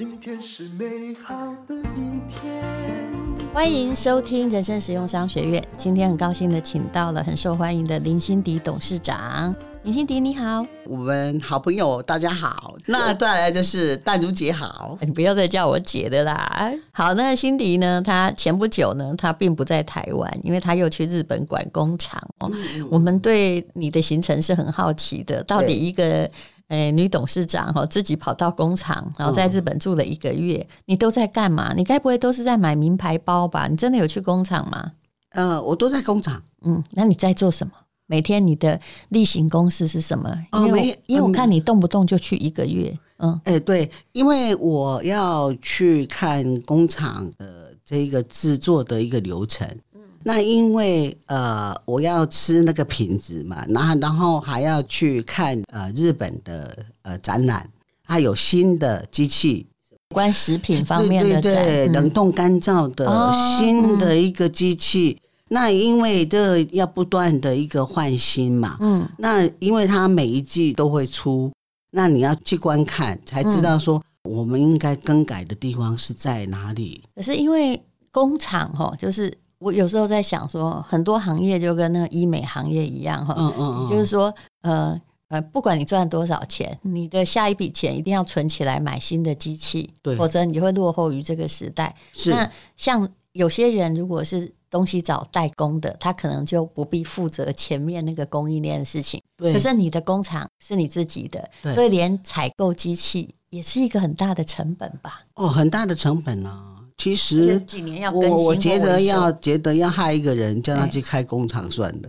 今天是美好的一天。欢迎收听人生实用商学院。今天很高兴的请到了很受欢迎的林心迪董事长。林心迪你好，我们好朋友大家好。那再来就是淡如姐好，你不要再叫我姐的啦。好，那心迪呢？她前不久呢，她并不在台湾，因为她又去日本管工厂哦。嗯、我们对你的行程是很好奇的，到底一个。哎，女董事长哈，自己跑到工厂，然后在日本住了一个月，嗯、你都在干嘛？你该不会都是在买名牌包吧？你真的有去工厂吗？呃，我都在工厂。嗯，那你在做什么？每天你的例行公事是什么？因为、因为我看你动不动就去一个月。嗯，哎、欸，对，因为我要去看工厂的这一个制作的一个流程。那因为呃，我要吃那个品质嘛，然后然后还要去看呃日本的呃展览，它有新的机器，关食品方面的对对对，冷冻干燥的新的一个机器。哦嗯、那因为这要不断的一个换新嘛，嗯，那因为它每一季都会出，那你要去观看才知道说我们应该更改的地方是在哪里。可是因为工厂哈，就是。我有时候在想说，很多行业就跟那个医美行业一样哈，嗯嗯，就是说，呃呃，不管你赚多少钱，你的下一笔钱一定要存起来买新的机器，对，否则你就会落后于这个时代。是，那像有些人如果是东西找代工的，他可能就不必负责前面那个供应链的事情。对，可是你的工厂是你自己的，对，所以连采购机器也是一个很大的成本吧？哦，很大的成本呢、啊。其实我我觉得要觉得要害一个人，叫他去开工厂算了。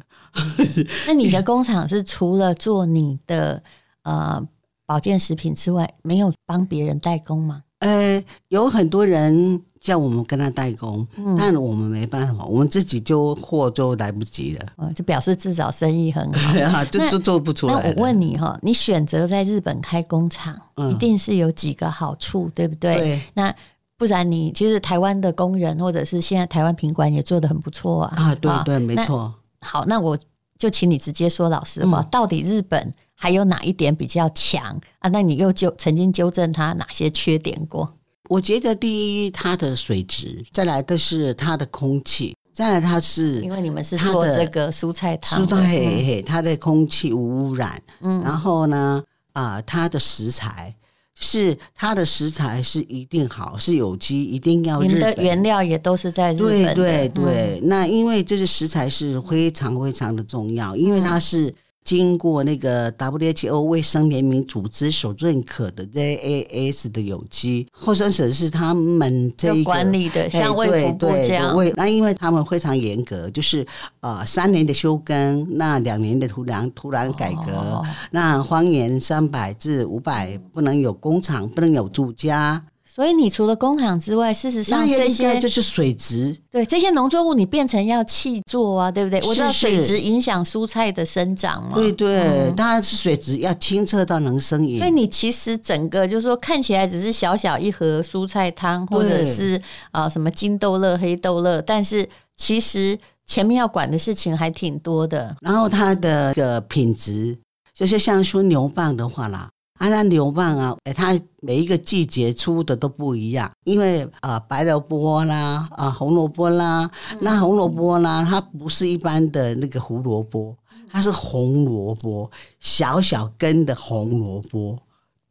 那你的工厂是除了做你的呃保健食品之外，没有帮别人代工吗？呃，有很多人叫我们跟他代工，嗯、但我们没办法，我们自己就货就来不及了。嗯，就表示至少生意很好，就就做不出来。那我问你哈，你选择在日本开工厂，嗯、一定是有几个好处，对不对？对。那不然你其实台湾的工人，或者是现在台湾品管也做得很不错啊！啊，对对，没错。好，那我就请你直接说老实话，嗯、到底日本还有哪一点比较强啊？那你又纠曾经纠正他哪些缺点过？我觉得第一，它的水质；再来的是它的空气；再来它是因为你们是做这个蔬菜汤，蔬菜嘿嘿，它的空气无污染。嗯，然后呢，啊、呃，它的食材。是它的食材是一定好，是有机，一定要日本。你的原料也都是在日本的。对对对，嗯、那因为这些食材是非常非常的重要，因为它是。经过那个 WHO 卫生联盟组织所认可的 JAS 的有机，后生省是他们这一个管理的，像卫福部这样。那因为他们非常严格，就是呃三年的休耕，那两年的土壤土壤改革，哦、那方圆三百至五百不能有工厂，不能有住家。所以你除了工厂之外，事实上这些就是水质。对这些农作物，你变成要气作啊，对不对？是是我知道水质影响蔬菜的生长嘛。对对，当然、嗯、是水质要清澈到能生饮。所以你其实整个就是说，看起来只是小小一盒蔬菜汤，或者是啊、呃、什么金豆乐、黑豆乐，但是其实前面要管的事情还挺多的。然后它的个品质，就是像说牛蒡的话啦。啊，那牛蒡啊，哎，它每一个季节出的都不一样，因为啊、呃，白萝卜啦，啊，红萝卜啦，那红萝卜啦，它不是一般的那个胡萝卜，它是红萝卜，小小根的红萝卜。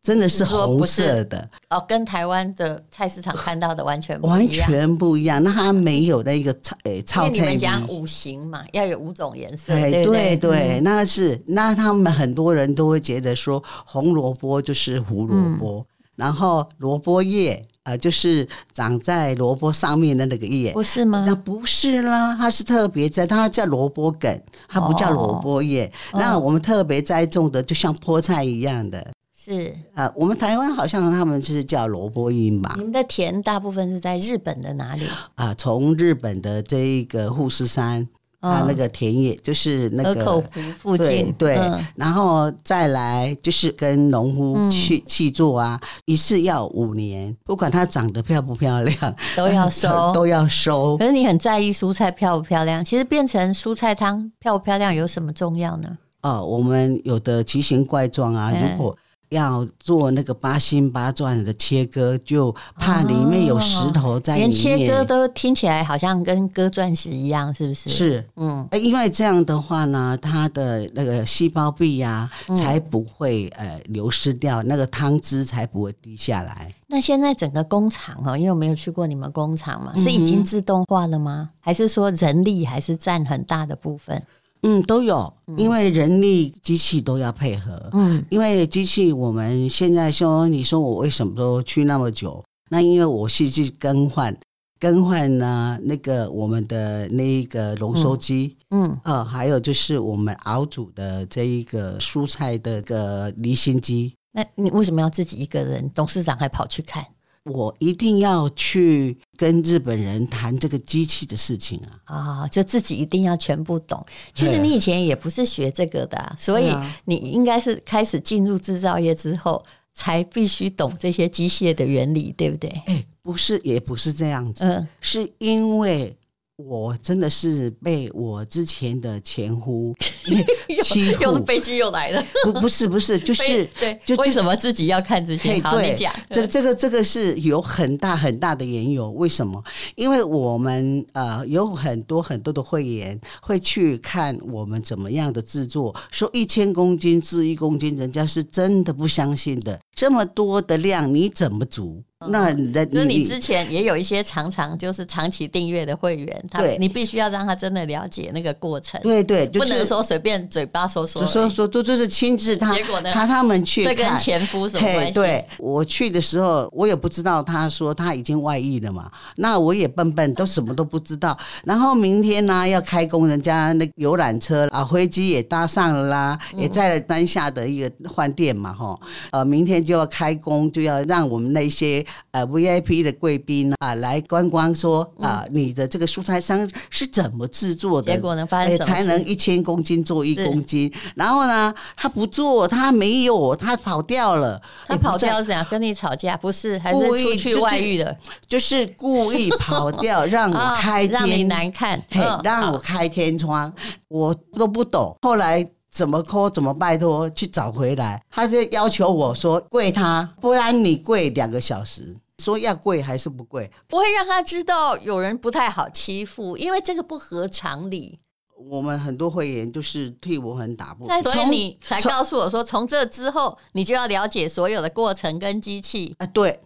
真的是红色的哦，跟台湾的菜市场看到的完全不一样，完全不一样。那它没有那个炒诶炒菜。你们讲五行嘛，要有五种颜色。哎，对对那是那他们很多人都会觉得说，红萝卜就是胡萝卜，嗯、然后萝卜叶啊、呃，就是长在萝卜上面的那个叶，不是吗？那不是啦，它是特别在，它叫萝卜梗，它不叫萝卜叶。哦、那我们特别栽种的，就像菠菜一样的。是啊，我们台湾好像他们是叫萝卜缨吧？你们的田大部分是在日本的哪里啊？从日本的这一个富士山啊，那个田野就是那个河口湖附近，对，然后再来就是跟农夫去去做啊，一次要五年，不管它长得漂不漂亮，都要收，都要收。可是你很在意蔬菜漂不漂亮？其实变成蔬菜汤漂不漂亮有什么重要呢？哦，我们有的奇形怪状啊，如果要做那个八星八钻的切割，就怕里面有石头在里面。连切割都听起来好像跟割钻石一样，是不是？是，嗯，因为这样的话呢，它的那个细胞壁呀、啊，才不会呃流失掉，那个汤汁才不会滴下来。那现在整个工厂哈，因为我没有去过你们工厂嘛，是已经自动化了吗？还是说人力还是占很大的部分？嗯，都有，因为人力、机器都要配合。嗯，因为机器，我们现在说，你说我为什么都去那么久？那因为我是去更换，更换呢那个我们的那一个浓缩机，嗯，啊、呃，还有就是我们熬煮的这一个蔬菜的个离心机。那你为什么要自己一个人？董事长还跑去看？我一定要去跟日本人谈这个机器的事情啊！啊、哦，就自己一定要全部懂。其实你以前也不是学这个的、啊，所以你应该是开始进入制造业之后，才必须懂这些机械的原理，对不对？哎，不是，也不是这样子，嗯，是因为。我真的是被我之前的前夫 欺负，悲剧又来了。不，不是，不是，就是对，就为什么自己要看这些？好，对，你讲。这个、这个，这个是有很大很大的缘由。为什么？因为我们呃有很多很多的会员会去看我们怎么样的制作，说一千公斤至一公斤，人家是真的不相信的。这么多的量，你怎么煮？那你的，就是你之前也有一些常常就是长期订阅的会员，他你必须要让他真的了解那个过程，对对，不能说随便嘴巴说说，说说都就是亲自他，结果呢，他他们去，这跟前夫什么关系？对，我去的时候，我也不知道，他说他已经外遇了嘛，那我也笨笨，都什么都不知道。然后明天呢要开工，人家那游览车啊，飞机也搭上了啦，也在了丹下的一个饭店嘛，哈，呃，明天就要开工，就要让我们那些呃 VIP。的贵宾啊，来观光说啊，你的这个蔬菜商是怎么制作的？结果能发现才能一千公斤做一公斤。然后呢，他不做，他没有，他跑掉了。他跑掉是想跟你吵架？不是，还是出去外遇的？就是故意跑掉，让我开天，让你难看，嘿，让我开天窗，我都不懂。后来怎么 call，怎么拜托去找回来？他就要求我说跪他，不然你跪两个小时。说要跪还是不跪？不会让他知道有人不太好欺负，因为这个不合常理。我们很多会员都是替我很打不，所以你才告诉我说，从这之后你就要了解所有的过程跟机器啊。对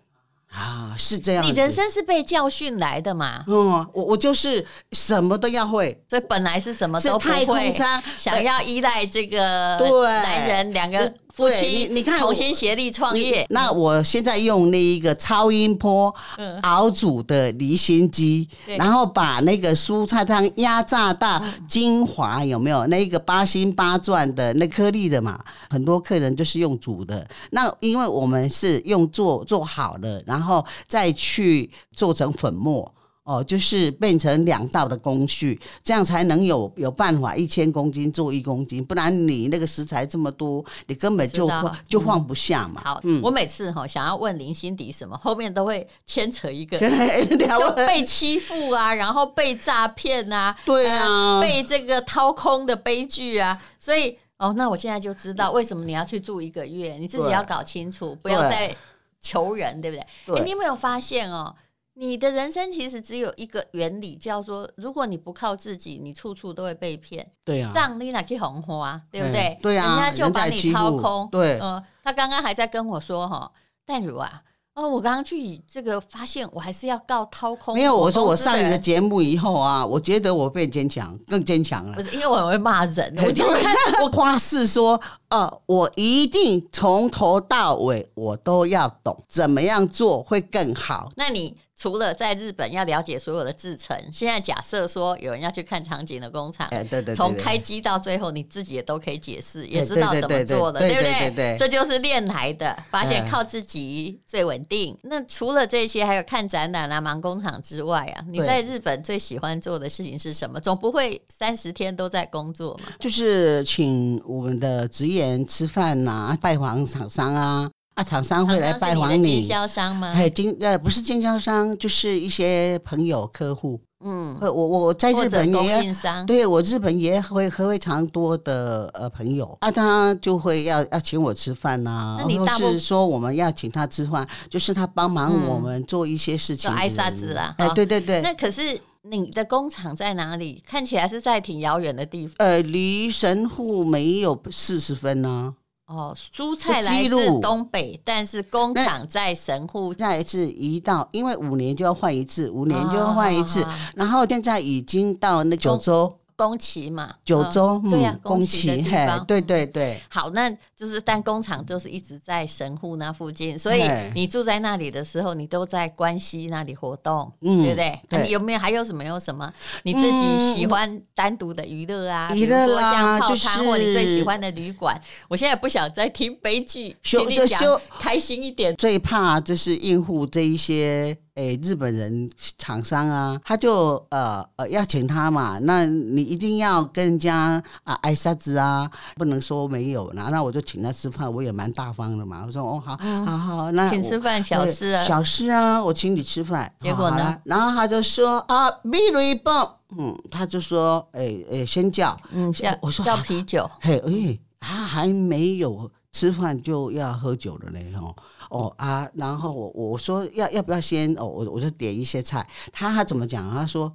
啊，是这样。你人生是被教训来的嘛？嗯，我我就是什么都要会，所以本来是什么都不会，想要依赖这个对男人两个。夫妻，你你看，同心协力创业。那我现在用那一个超音波熬煮的离心机，嗯、然后把那个蔬菜汤压榨到精华，有没有？那一个八星八钻的那颗粒的嘛？很多客人就是用煮的。那因为我们是用做做好了，然后再去做成粉末。哦，就是变成两道的工序，这样才能有有办法一千公斤做一公斤，不然你那个食材这么多，你根本就放就放不下嘛。好，嗯、我每次哈想要问林心迪什么，后面都会牵扯一个 就被欺负啊，然后被诈骗啊，对啊，被这个掏空的悲剧啊，所以哦，那我现在就知道为什么你要去住一个月，你自己要搞清楚，不要再求人，对不对？你有没有发现哦？你的人生其实只有一个原理，叫做如果你不靠自己，你处处都会被骗。对呀、啊，让你哪去红花，对不对？对呀、啊，人家就把你掏空。对，嗯、呃，他刚刚还在跟我说哈，淡如啊，哦，我刚刚去这个发现，我还是要告掏空。没有，我说我上你的节目以后啊，我觉得我变坚强，更坚强了。不是，因为我很会骂人，我就看我 夸誓说，呃，我一定从头到尾我都要懂怎么样做会更好。那你？除了在日本要了解所有的制程，现在假设说有人要去看场景的工厂，对对对，从开机到最后，你自己也都可以解释，也知道怎么做的，对不对？这就是练来的，发现靠自己最稳定。那除了这些，还有看展览啊、忙工厂之外啊，你在日本最喜欢做的事情是什么？总不会三十天都在工作嘛？就是请我们的职员吃饭啊，拜访厂商啊。啊，厂商会来拜访你。经销商吗？哎，经呃不是经销商，就是一些朋友客户。嗯，我我我在日本也，对我日本也会和非常多的呃朋友啊，他就会要要请我吃饭呐、啊，或是说我们要请他吃饭，就是他帮忙我们做一些事情。挨沙子啊，哎，对对对。那可是你的工厂在哪里？看起来是在挺遥远的地方。呃，离神户没有四十分呢、啊。哦，蔬菜来自东北，但是工厂在神户。再一次移到，因为五年就要换一次，五年就要换一次，哦、然后现在已经到那九州。宫崎嘛，九州，对呀，宫崎嘿，对对对。好，那就是但工厂就是一直在神户那附近，所以你住在那里的时候，你都在关西那里活动，对不对？你有没有还有什么有什么你自己喜欢单独的娱乐啊？比如说像泡汤或你最喜欢的旅馆。我现在不想再听悲剧，请你讲开心一点。最怕就是应付这一些。哎，日本人厂商啊，他就呃呃要请他嘛，那你一定要跟人家啊挨沙子啊，不能说没有，那那我就请他吃饭，我也蛮大方的嘛。我说哦好，嗯、好好，那请吃饭小事啊，小事啊，我请你吃饭。结果呢？然后他就说啊，米瑞棒，嗯，他就说哎哎，先叫，嗯，叫我说叫啤酒，嘿哎，他还没有吃饭就要喝酒了嘞哦。哦啊，然后我我说要要不要先哦，我我就点一些菜，他他怎么讲？他说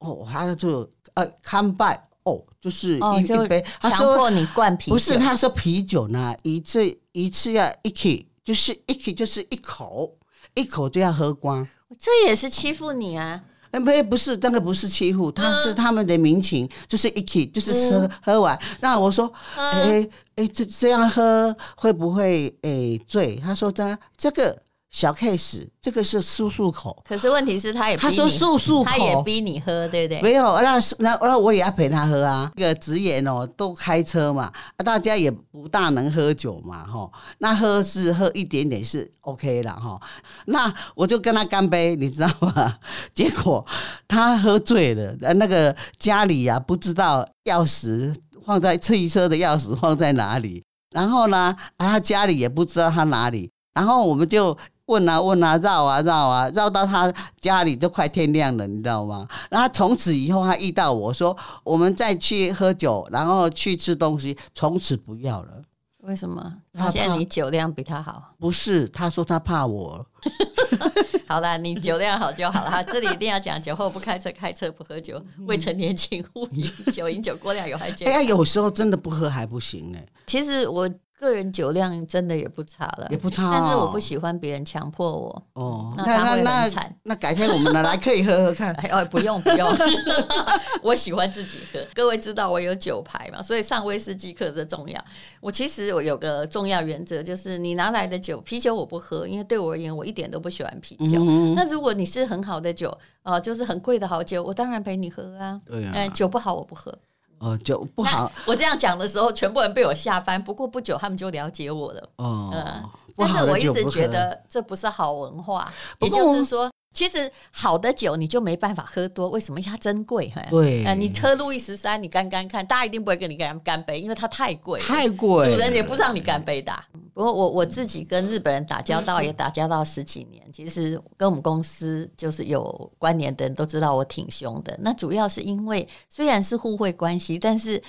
哦，他就呃看拜哦，就是一、哦、一杯，他说强迫你灌啤酒，不是他说啤酒呢，一次一次要一起，就是一起就是一口一口就要喝光，这也是欺负你啊。不不是，那个不是欺负，他是他们的民情，就是一起，就是喝喝完。那我说，哎哎，这这样喝会不会哎醉？他说他这个。小 case，这个是漱漱口。可是问题是，他也他说漱漱口，他也逼你喝，对不对？没有，那那那我也要陪他喝啊。这个职员哦，都开车嘛，大家也不大能喝酒嘛，哈。那喝是喝一点点是 OK 了哈。那我就跟他干杯，你知道吗？结果他喝醉了，那个家里呀、啊、不知道钥匙放在汽车的钥匙放在哪里，然后呢，他家里也不知道他哪里，然后我们就。问啊问啊绕啊绕啊绕到他家里都快天亮了，你知道吗？然后从此以后他遇到我说，我们再去喝酒，然后去吃东西，从此不要了。为什么？他现在你酒量比他好？不是，他说他怕我。好了，你酒量好就好了。哈，这里一定要讲：酒后不开车，开车不喝酒。未成年请勿 饮酒，饮酒过量有害健康。哎呀，有时候真的不喝还不行呢。其实我。个人酒量真的也不差了，也不差，但是我不喜欢别人强迫我。哦，那他会很惨。那改天我们来可以喝喝看。哎哦，不用不用，我喜欢自己喝。各位知道我有酒牌嘛？所以上威士忌课这重要。我其实我有个重要原则，就是你拿来的酒，啤酒我不喝，因为对我而言，我一点都不喜欢啤酒。那如果你是很好的酒，呃，就是很贵的好酒，我当然陪你喝啊。对啊，酒不好我不喝。哦，就不好。我这样讲的时候，全部人被我吓翻。不过不久，他们就了解我了。哦，嗯，但是我一直觉得这不是好文化。也就是说。其实好的酒你就没办法喝多，为什么？因为它珍贵。对，呃，你喝路易十三，你干干看，大家一定不会跟你干干杯，因为它太贵，太贵，主人也不让你干杯的。不过我我自己跟日本人打交道也打交道十几年，其实跟我们公司就是有关联的人都知道我挺凶的。那主要是因为虽然是互惠关系，但是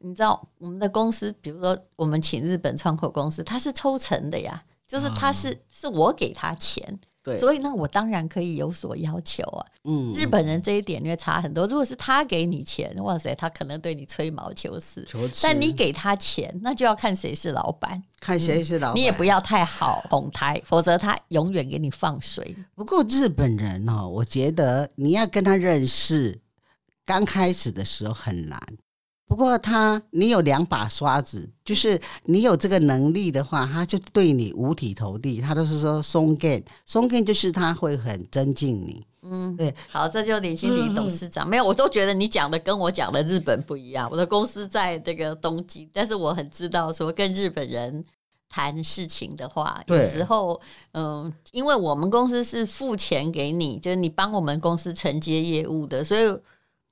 你知道我们的公司，比如说我们请日本窗口公司，他是抽成的呀，就是他是、哦、是我给他钱。对，所以那我当然可以有所要求啊。嗯，日本人这一点就会差很多。如果是他给你钱，哇塞，他可能对你吹毛求疵。求。但你给他钱，那就要看谁是老板，看谁是老板。你也不要太好哄抬，否则他永远给你放水。不过日本人哦，我觉得你要跟他认识，刚开始的时候很难。不过他，你有两把刷子，就是你有这个能力的话，他就对你五体投地。他都是说松根，松根就是他会很尊敬你。嗯，对。好，这就林心理董事长、嗯、没有，我都觉得你讲的跟我讲的日本不一样。我的公司在这个东京，但是我很知道说跟日本人谈事情的话，有时候，嗯，因为我们公司是付钱给你，就是你帮我们公司承接业务的，所以。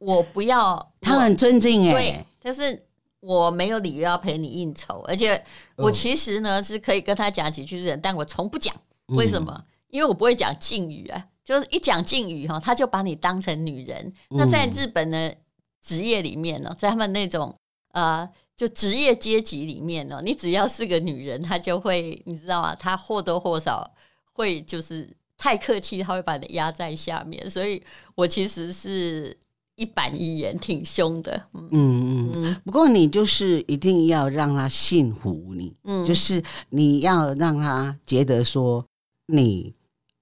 我不要，他很尊敬哎，对，就是我没有理由要陪你应酬，而且我其实呢是可以跟他讲几句日文，但我从不讲，为什么？因为我不会讲敬语啊，就是一讲敬语哈，他就把你当成女人。那在日本的职业里面呢，在他们那种呃，就职业阶级里面呢，你只要是个女人，他就会你知道吗？他或多或少会就是太客气，他会把你压在下面。所以我其实是一板一眼，挺凶的。嗯嗯嗯。不过你就是一定要让他信服你，嗯，就是你要让他觉得说你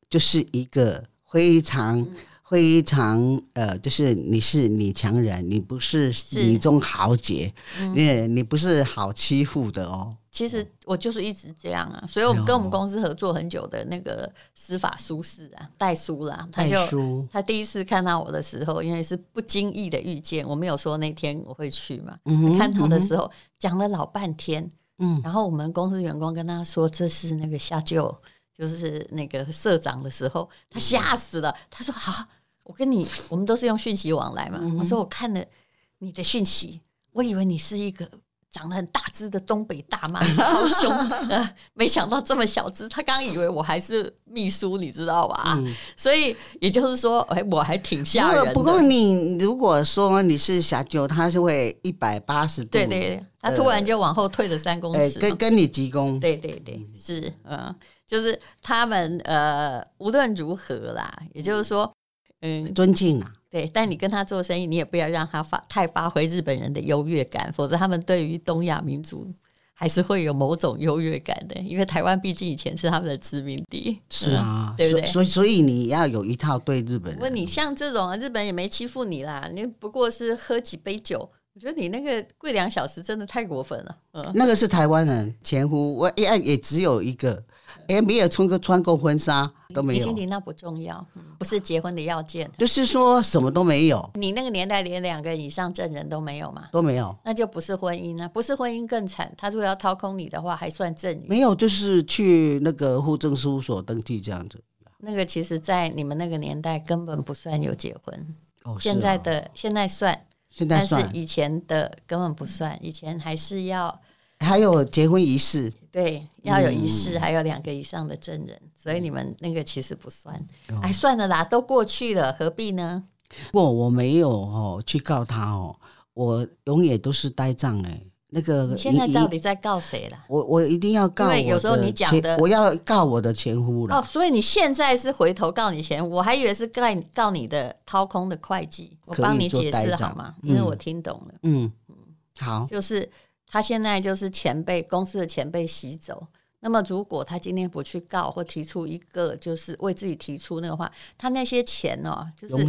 就是一个。非常非常呃，就是你是女强人，你不是女中豪杰，因为你不是好欺负的哦。其实我就是一直这样啊，所以我们跟我们公司合作很久的那个司法书士啊，代书啦，他就他第一次看到我的时候，因为是不经意的遇见，我没有说那天我会去嘛，嗯、看他的时候讲了老半天，嗯，然后我们公司员工跟他说这是那个下舅。就是那个社长的时候，他吓死了。他说：“好，我跟你，我们都是用讯息往来嘛。嗯”我说：“我看了你的讯息，我以为你是一个长得很大只的东北大妈，超凶、呃。没想到这么小只。他刚以为我还是秘书，你知道吧？嗯、所以也就是说，哎，我还挺吓人的。不过你如果说你是小九，他是会一百八十度，对对对，他突然就往后退了三公尺，跟跟你鞠躬。对对对，是嗯。”就是他们呃，无论如何啦，也就是说，嗯，尊敬啊，对。但你跟他做生意，你也不要让他发太发挥日本人的优越感，否则他们对于东亚民族还是会有某种优越感的。因为台湾毕竟以前是他们的殖民地，是啊，嗯、对不对？所以，所以你要有一套对日本人。问你像这种日本人也没欺负你啦，你不过是喝几杯酒，我觉得你那个跪两小时真的太过分了。嗯，那个是台湾人前夫，我也也只有一个。哎，没有穿过穿过婚纱都没有。李欣婷，那不重要，不是结婚的要件。就是说什么都没有。你那个年代连两个以上证人都没有嘛？都没有，那就不是婚姻啊！不是婚姻更惨。他如果要掏空你的话，还算赠与。没有，就是去那个户政事务所登记这样子。那个其实，在你们那个年代根本不算有结婚。哦，现在的现在算，现在算，但是以前的根本不算，以前还是要。还有结婚仪式，对，要有仪式，嗯、还有两个以上的证人，所以你们那个其实不算。哦、哎，算了啦，都过去了，何必呢？不过我没有哦，去告他哦，我永远都是呆账哎。那个你现在到底在告谁了？我我一定要告我，因为有时候你讲的，我要告我的前夫了。哦，所以你现在是回头告你前夫，我还以为是告告你的掏空的会计，我帮你解释好吗？因为我听懂了。嗯嗯，好，就是。他现在就是钱被公司的钱被洗走。那么，如果他今天不去告或提出一个，就是为自己提出那个话，他那些钱哦，就是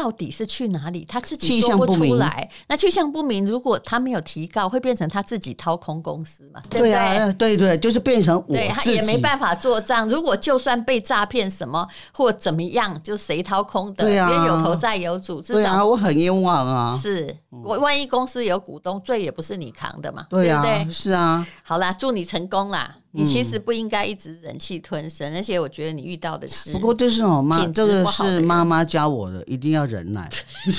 到底是去哪里？他自己说不出来。那去向不明，如果他没有提告，会变成他自己掏空公司嘛？对不对？对啊，对对，就是变成我对他也没办法做账。如果就算被诈骗什么或怎么样，就谁掏空的？对啊，因为有头债有主，至少对啊，我很冤枉啊。是我万一公司有股东，罪也不是你扛的嘛？对啊，对不对？是啊。好啦，祝你成功啦。你其实不应该一直忍气吞声，而且我觉得你遇到的是，不过就是我妈，这个是妈妈教我的，一定要忍耐。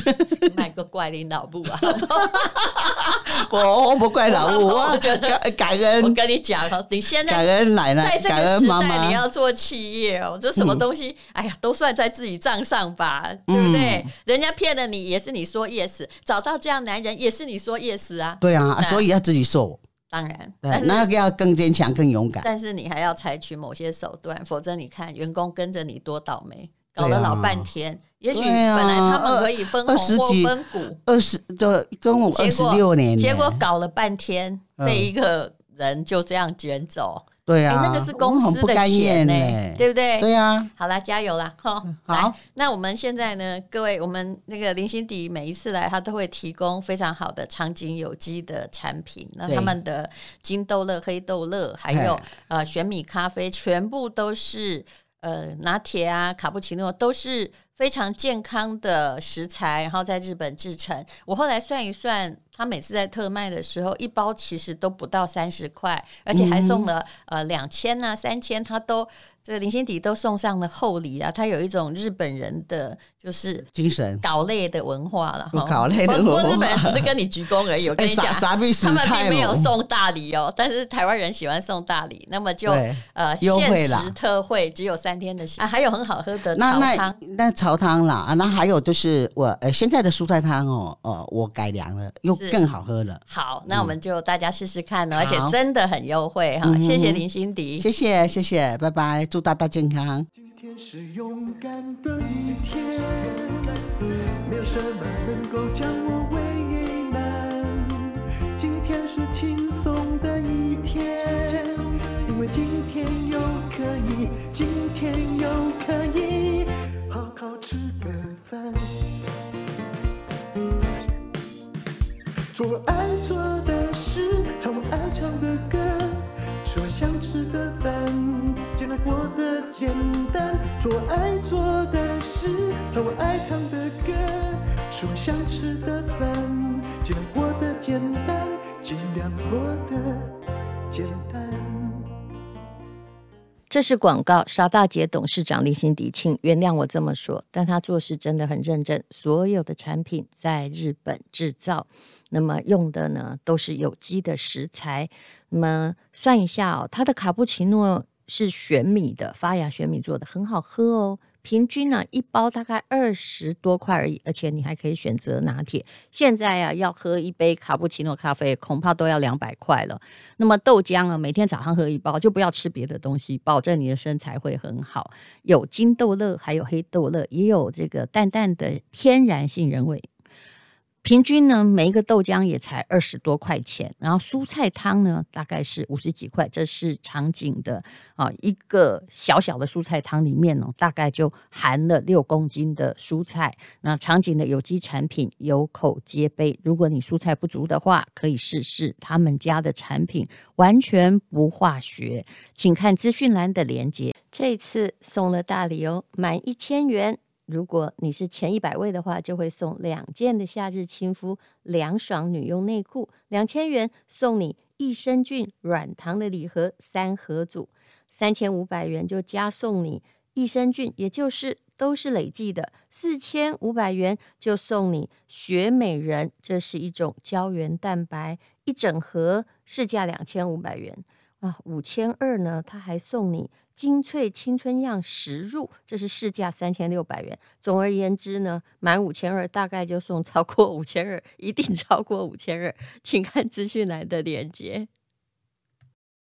买个怪领导部啊！我不怪老部，我觉得感恩。我跟你讲，你现在感恩奶奶，在这个时代你要做企业哦，这什么东西？哎呀，都算在自己账上吧，对不对？人家骗了你，也是你说 yes；找到这样男人，也是你说 yes 啊。对啊，所以要自己受。当然，那个要更坚强、更勇敢。但是你还要采取某些手段，否则你看员工跟着你多倒霉，搞了老半天。也许本来他们可以分红或分股，二十的跟我二十六年，结果搞了半天被一个人就这样卷走。对啊，那个是公司的钱呢，对不对？对呀，好啦，加油啦！哈，好。那我们现在呢，各位，我们那个林心迪每一次来，他都会提供非常好的场景有机的产品。那他们的金豆乐、黑豆乐，还有呃玄米咖啡，全部都是呃拿铁啊、卡布奇诺，都是非常健康的食材，然后在日本制成。我后来算一算。他每次在特卖的时候，一包其实都不到三十块，而且还送了、嗯、呃两千呐、三千，他都。这个林心迪都送上了厚礼啊，他有一种日本人的就是精神，搞类的文化了哈。岛内的文化，不过日本人只是跟你鞠躬而已。我跟你讲，他们并没有送大礼哦，但是台湾人喜欢送大礼，那么就呃限时特惠，只有三天的时间啊，还有很好喝的潮汤，那潮汤啦啊，那还有就是我呃现在的蔬菜汤哦，呃我改良了，又更好喝了。好，那我们就大家试试看，而且真的很优惠哈。谢谢林心迪，谢谢谢谢，拜拜。祝大家健康。今天是勇敢的一天，没有什么能够将我为难。今天是轻松的一天，因为今天又可以，今天又可以好好吃个饭，做我爱做的事，唱我爱唱的歌，吃我想吃的饭。过得简单，做爱做的事，唱我爱唱的歌，吃我想吃的饭，尽量过得简单，尽量过得简单。这是广告，沙大姐董事长林心迪，请原谅我这么说，但他做事真的很认真。所有的产品在日本制造，那么用的呢都是有机的食材。那么算一下哦，它的卡布奇诺。是玄米的发芽玄米做的，很好喝哦。平均呢、一包大概二十多块而已，而且你还可以选择拿铁。现在啊，要喝一杯卡布奇诺咖啡，恐怕都要两百块了。那么豆浆啊，每天早上喝一包，就不要吃别的东西，保证你的身材会很好。有金豆乐，还有黑豆乐，也有这个淡淡的天然杏仁味。平均呢，每一个豆浆也才二十多块钱，然后蔬菜汤呢，大概是五十几块。这是长景的啊，一个小小的蔬菜汤里面呢，大概就含了六公斤的蔬菜。那长景的有机产品有口皆碑，如果你蔬菜不足的话，可以试试他们家的产品，完全不化学。请看资讯栏的链接。这次送了大礼哦，满一千元。如果你是前一百位的话，就会送两件的夏日亲肤凉爽女用内裤，两千元送你益生菌软糖的礼盒三盒组，三千五百元就加送你益生菌，也就是都是累计的，四千五百元就送你雪美人，这是一种胶原蛋白，一整盒市价两千五百元啊，五千二呢，他还送你。精粹青春样实入，这是市价三千六百元。总而言之呢，满五千二大概就送 超过五千二，一定超过五千二，请看资讯栏的链接。